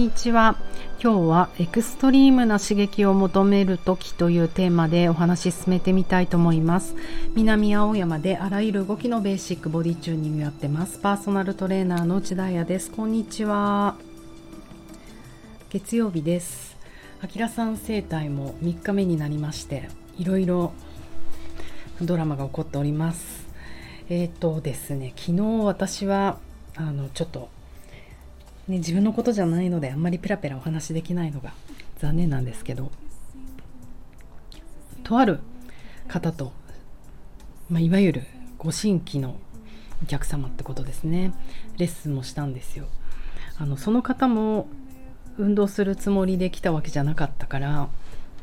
にちは。今日はエクストリームな刺激を求める時というテーマでお話し進めてみたいと思います。南青山であらゆる動きのベーシックボディチューニングやってます。パーソナルトレーナーの内田彩です。こんにちは。月曜日です。あきらさん生態も3日目になりましていろいろドラマが起こっております。えっ、ー、とですね昨日私はあのちょっとね、自分のことじゃないのであんまりペラペラお話しできないのが残念なんですけどとある方と、まあ、いわゆるご新規のお客様ってことですね。レッスンもしたんですよ。あのその方も運動するつもりで来たわけじゃなかったから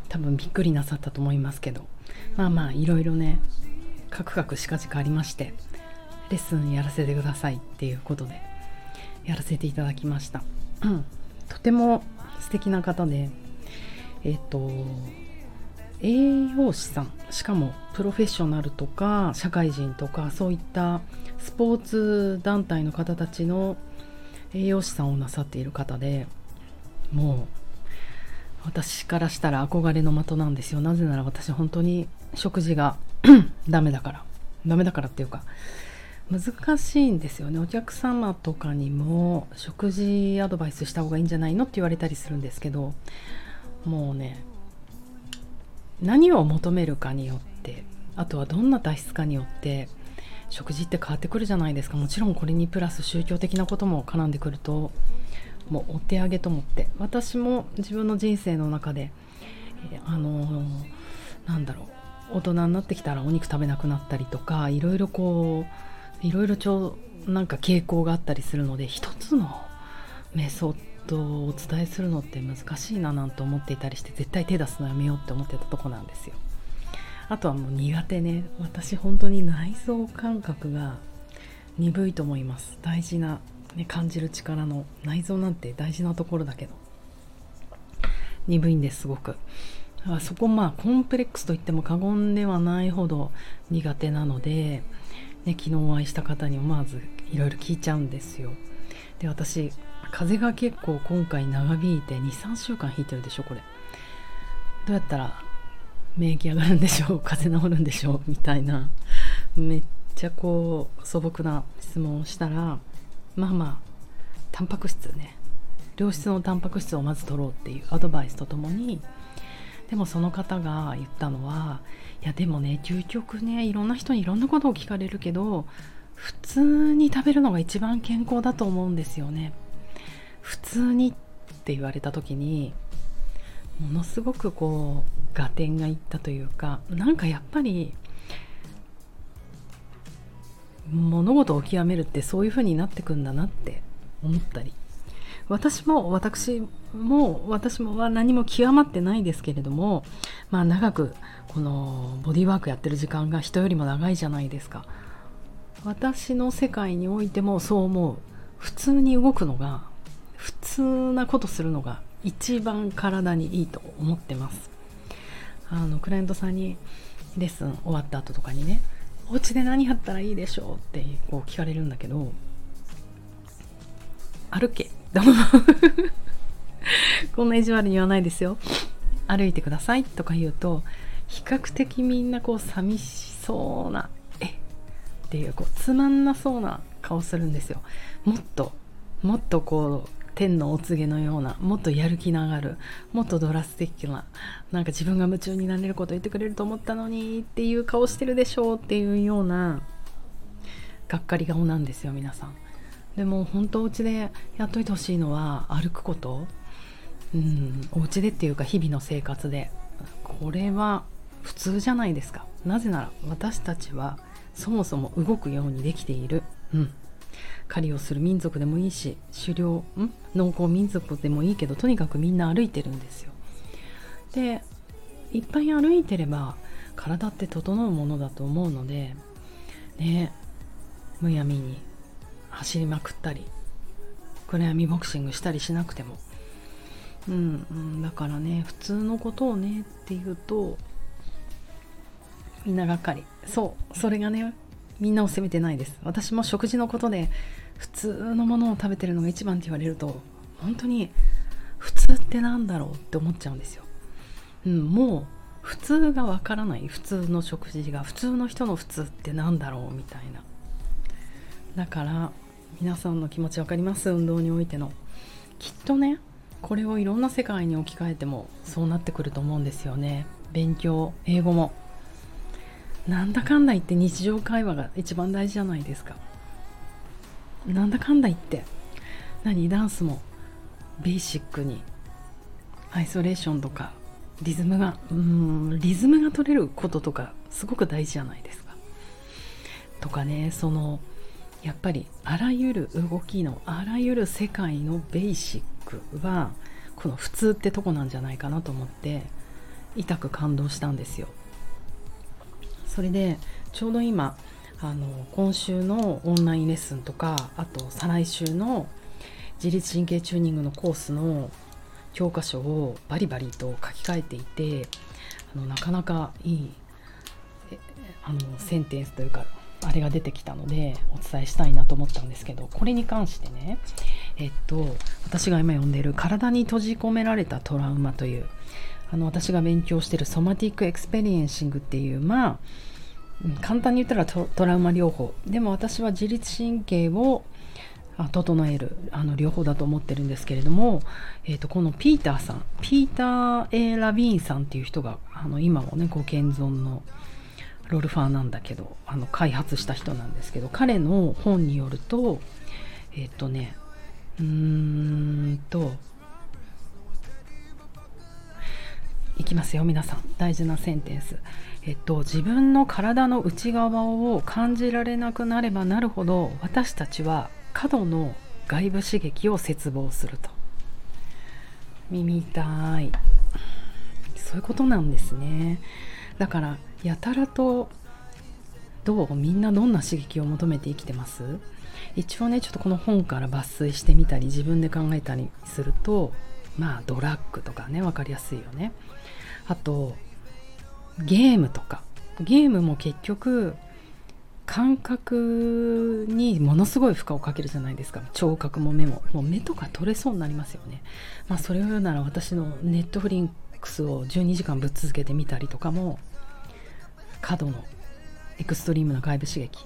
多分びっくりなさったと思いますけどまあまあいろいろねカクカクしかじかありましてレッスンやらせてくださいっていうことでやらせていただきました、うん、とても素敵な方でえっ、と栄養士さんしかもプロフェッショナルとか社会人とかそういったスポーツ団体の方たちの栄養士さんをなさっている方でもう私からしたら憧れの的なんですよ。なぜなら私本当に食事が ダメだから。ダメだからっていうか難しいんですよね。お客様とかにも食事アドバイスした方がいいんじゃないのって言われたりするんですけどもうね何を求めるかによってあとはどんな体質かによって食事って変わってくるじゃないですか。もちろんこれにプラス宗教的なことも絡んでくるともうお手上げと思って。私も自分の人生の中で、えー、あのー、なんだろう。大人になってきたらお肉食べなくなったりとかいろいろこういろいろちょなんか傾向があったりするので一つのメソッドをお伝えするのって難しいななんて思っていたりして絶対手出すのやめようって思ってたとこなんですよ。あとはもう苦手ね。私本当に内臓感覚が鈍いと思います。大事な、ね、感じる力の内臓なんて大事なところだけど。鈍いんですすごく。そこまあコンプレックスと言っても過言ではないほど苦手なのでね、昨日お会いした方に思わずいろいろ聞いちゃうんですよ。で私風邪が結構今回長引いて23週間引いてるでしょこれ。どうやったら免疫上がるんでしょう風邪治るんでしょうみたいなめっちゃこう素朴な質問をしたらまあまあタンパク質ね良質のタンパク質をまず取ろうっていうアドバイスとともにでもその方が言ったのはいやでもね究極ねいろんな人にいろんなことを聞かれるけど普通に食べるのが一番健康だと思うんですよね。普通にって言われた時にものすごくこう合点がいったというかなんかやっぱり物事を極めるってそういう風になってくんだなって思ったり。私も私も私もは何も極まってないですけれどもまあ長くこのボディーワークやってる時間が人よりも長いじゃないですか。私の世界においてもそう思う。普通に動くのが普通なことするのが一番体にいいと思ってます。あのクライアントさんにレッスン終わった後とかにねお家で何やったらいいでしょう？ってこう聞かれるんだけど歩け。こんな意地悪に言わないですよ。歩いてください。とか言うと比較的みんなこう寂しそうなえ？っていうこうつまんなそうな顔するんですよ。もっともっとこう天のお告げのようなもっとやる気の上がるもっとドラスティックななんか自分が夢中になれること言ってくれると思ったのにっていう顔してるでしょうっていうようながっかり顔なんですよ皆さん。でも本当お家でやっといてほしいのは歩くこと。うんお家でっていうか日々の生活で。これは普通じゃないですか。なぜなら私たちはそもそも動くようにできている。うん。狩りをする民族でもいいし狩猟ん農耕民族でもいいけどとにかくみんな歩いてるんですよ。でいっぱい歩いてれば体って整うものだと思うのでねむやみに走りまくったり暗闇ボクシングしたりしなくても。うん、うん、だからね普通のことをねっていうとみんながっかり。そうそれがねみんなを責めてないです。私も食事のことで普通のものを食べてるのが一番って言われると本当に普通ってなんだろうって思っちゃうんですよ。うん、もう普通がわからない。普通の食事が普通の人の普通ってなんだろうみたいな。だから皆さんの気持ち分かります？運動においての。きっとねこれをいろんな世界に置き換えてもそうなってくると思うんですよね。勉強英語も。なんだかんだ言って日常会話が一番大事じゃないですか。なんだかんだ言って。何？ダンスも。ベーシックに。アイソレーションとか。リズムが。うん。リズムが取れることとかすごく大事じゃないですか。とかねそのやっぱりあらゆる動きのあらゆる世界のベーシックはこの普通ってとこなんじゃないかなと思って痛く感動したんですよ。それでちょうど今あの今週のオンラインレッスンとかあと再来週の自律神経チューニングのコースの教科書をバリバリと書き換えていてあのなかなかいいあのセンテンスというかあれが出てきたのでお伝えしたいなと思ったんですけどこれに関してねえっと私が今読んでる「体に閉じ込められたトラウマ」というあの私が勉強してる Somatic Experiencing っていうまあ簡単に言ったらトラウマ療法。でも私は自律神経を整えるあの療法だと思ってるんですけれども、えーと、このピーターさんピーター・ラヴィーンさんっていう人があの今もねご健在のロルファーなんだけどあの開発した人なんですけど彼の本によるとえっ、とねうーんといきますよ皆さん。大事なセンテンス。えっと自分の体の内側を感じられなくなればなるほど私たちは過度の外部刺激を切望すると。耳痛い。そういうことなんですね。だからやたらとどうみんなどんな刺激を求めて生きてます？一応ねちょっとこの本から抜粋してみたり自分で考えたりするとまあドラッグとかね分かりやすいよね。あとゲームとか。ゲームも結局感覚にものすごい負荷をかけるじゃないですか。聴覚も目も。もう目とか取れそうになりますよね。まあそれを言うなら私のネットフリンクスを12時間ぶっ続けてみたりとかも過度のエクストリームな外部刺激。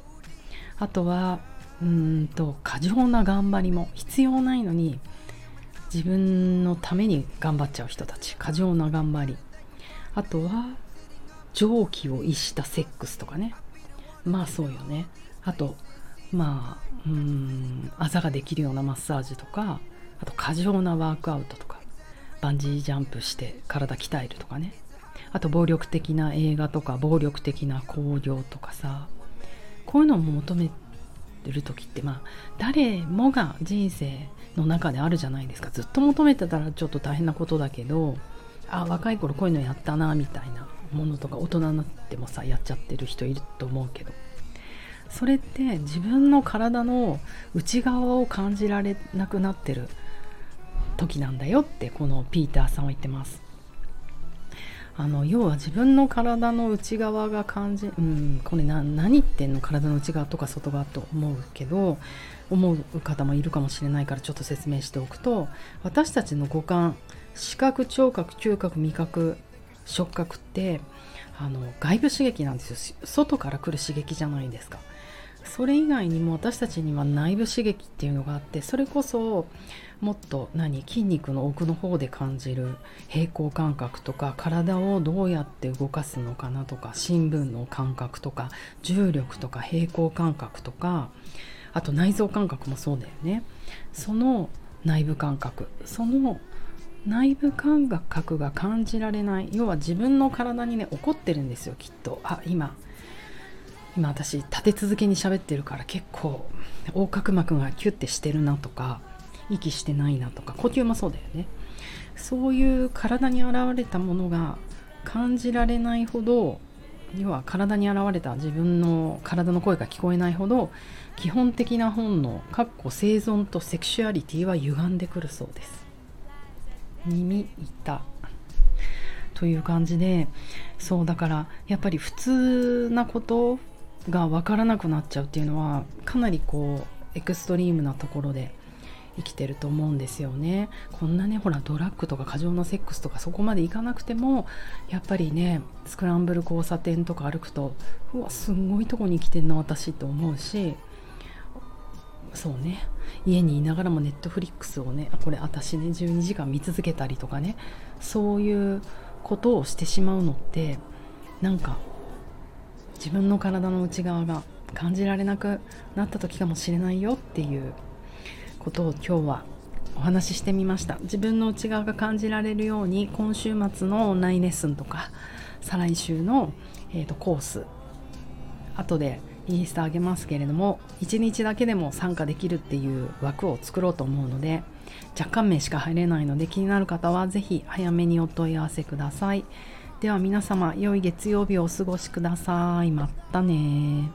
あとはうんと過剰な頑張りも必要ないのに自分のために頑張っちゃう人たち。過剰な頑張り。あとは蒸気を逸したセックスとかね。まあそうよね。あとまあうんあざができるようなマッサージとかあと過剰なワークアウトとか。バンジージャンプして体鍛えるとかね。あと暴力的な映画とか暴力的な興行とかさ。こういうのを求めてる時ってまあ誰もが人生の中であるじゃないですか。ずっと求めてたらちょっと大変なことだけどあ若い頃こういうのやったなみたいなものとか大人になってもさやっちゃってる人いると思うけど。それって自分の体の内側を感じられなくなってる。時なんだよってこのピーターさんは言ってます。あの要は自分の体の内側が感じうんこれ何言ってんの体の内側とか外側と思うけど思う方もいるかもしれないからちょっと説明しておくと私たちの五感視覚聴覚嗅覚味覚触覚ってあの外部刺激なんですよ。外から来る刺激じゃないですか。それ以外にも私たちには内部刺激っていうのがあってそれこそもっと何筋肉の奥の方で感じる平衡感覚とか体をどうやって動かすのかなとか新聞の感覚とか重力とか平衡感覚とかあと内臓感覚もそうだよね。その内部感覚。その内部感覚が感じられない。要は自分の体にね怒ってるんですよきっと。あ今。今私立て続けに喋ってるから結構横隔膜がキュッてしてるなとか息してないなとか呼吸もそうだよね。そういう体に現れたものが感じられないほど要は体に現れた自分の体の声が聞こえないほど基本的な本能かっこ生存とセクシュアリティは歪んでくるそうです。耳痛という感じでそうだからやっぱり普通なことが分からなくなっちゃうっていうのはかなりこうエクストリームなところで生きてると思うんですよね。こんなねほらドラッグとか過剰なセックスとかそこまでいかなくてもやっぱりねスクランブル交差点とか歩くとうわすんごいとこに来てんな私って思うしそうね。家にいながらもネットフリックスをねこれ私ね12時間見続けたりとかねそういうことをしてしまうのってなんか自分の体の内側が感じられなくなった時かもしれないよっていうことを今日はお話ししてみました。自分の内側が感じられるように今週末のオンラインレッスンとか再来週の、えーと、コース後でインスタあげますけれども1日だけでも参加できるっていう枠を作ろうと思うので若干名しか入れないので気になる方は是非早めにお問い合わせください。では皆様良い月曜日をお過ごしください。またね。